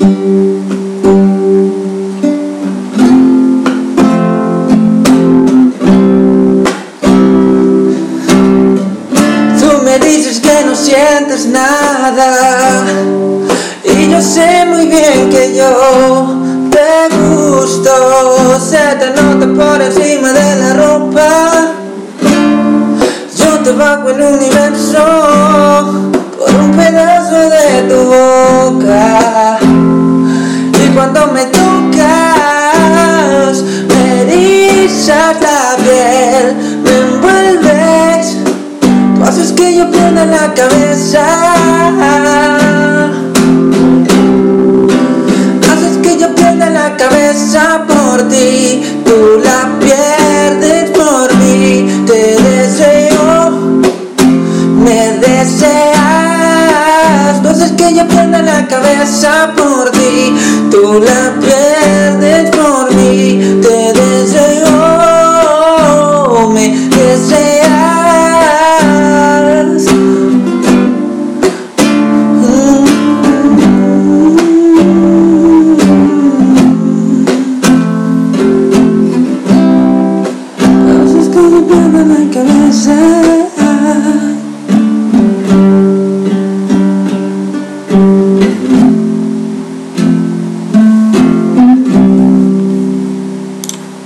Tú me dices que no sientes nada y yo sé muy bien que yo te gusto. Se te nota por encima de la ropa. Yo te bajo el universo por un pedazo de tu voz. La piel, me envuelves. Haces que yo pierda la cabeza. Haces que yo pierda la cabeza por ti. Tú la pierdes por mí. Te deseo, me deseas. Tú haces que yo pierda la cabeza por ti. Tú la pierdes. que besar.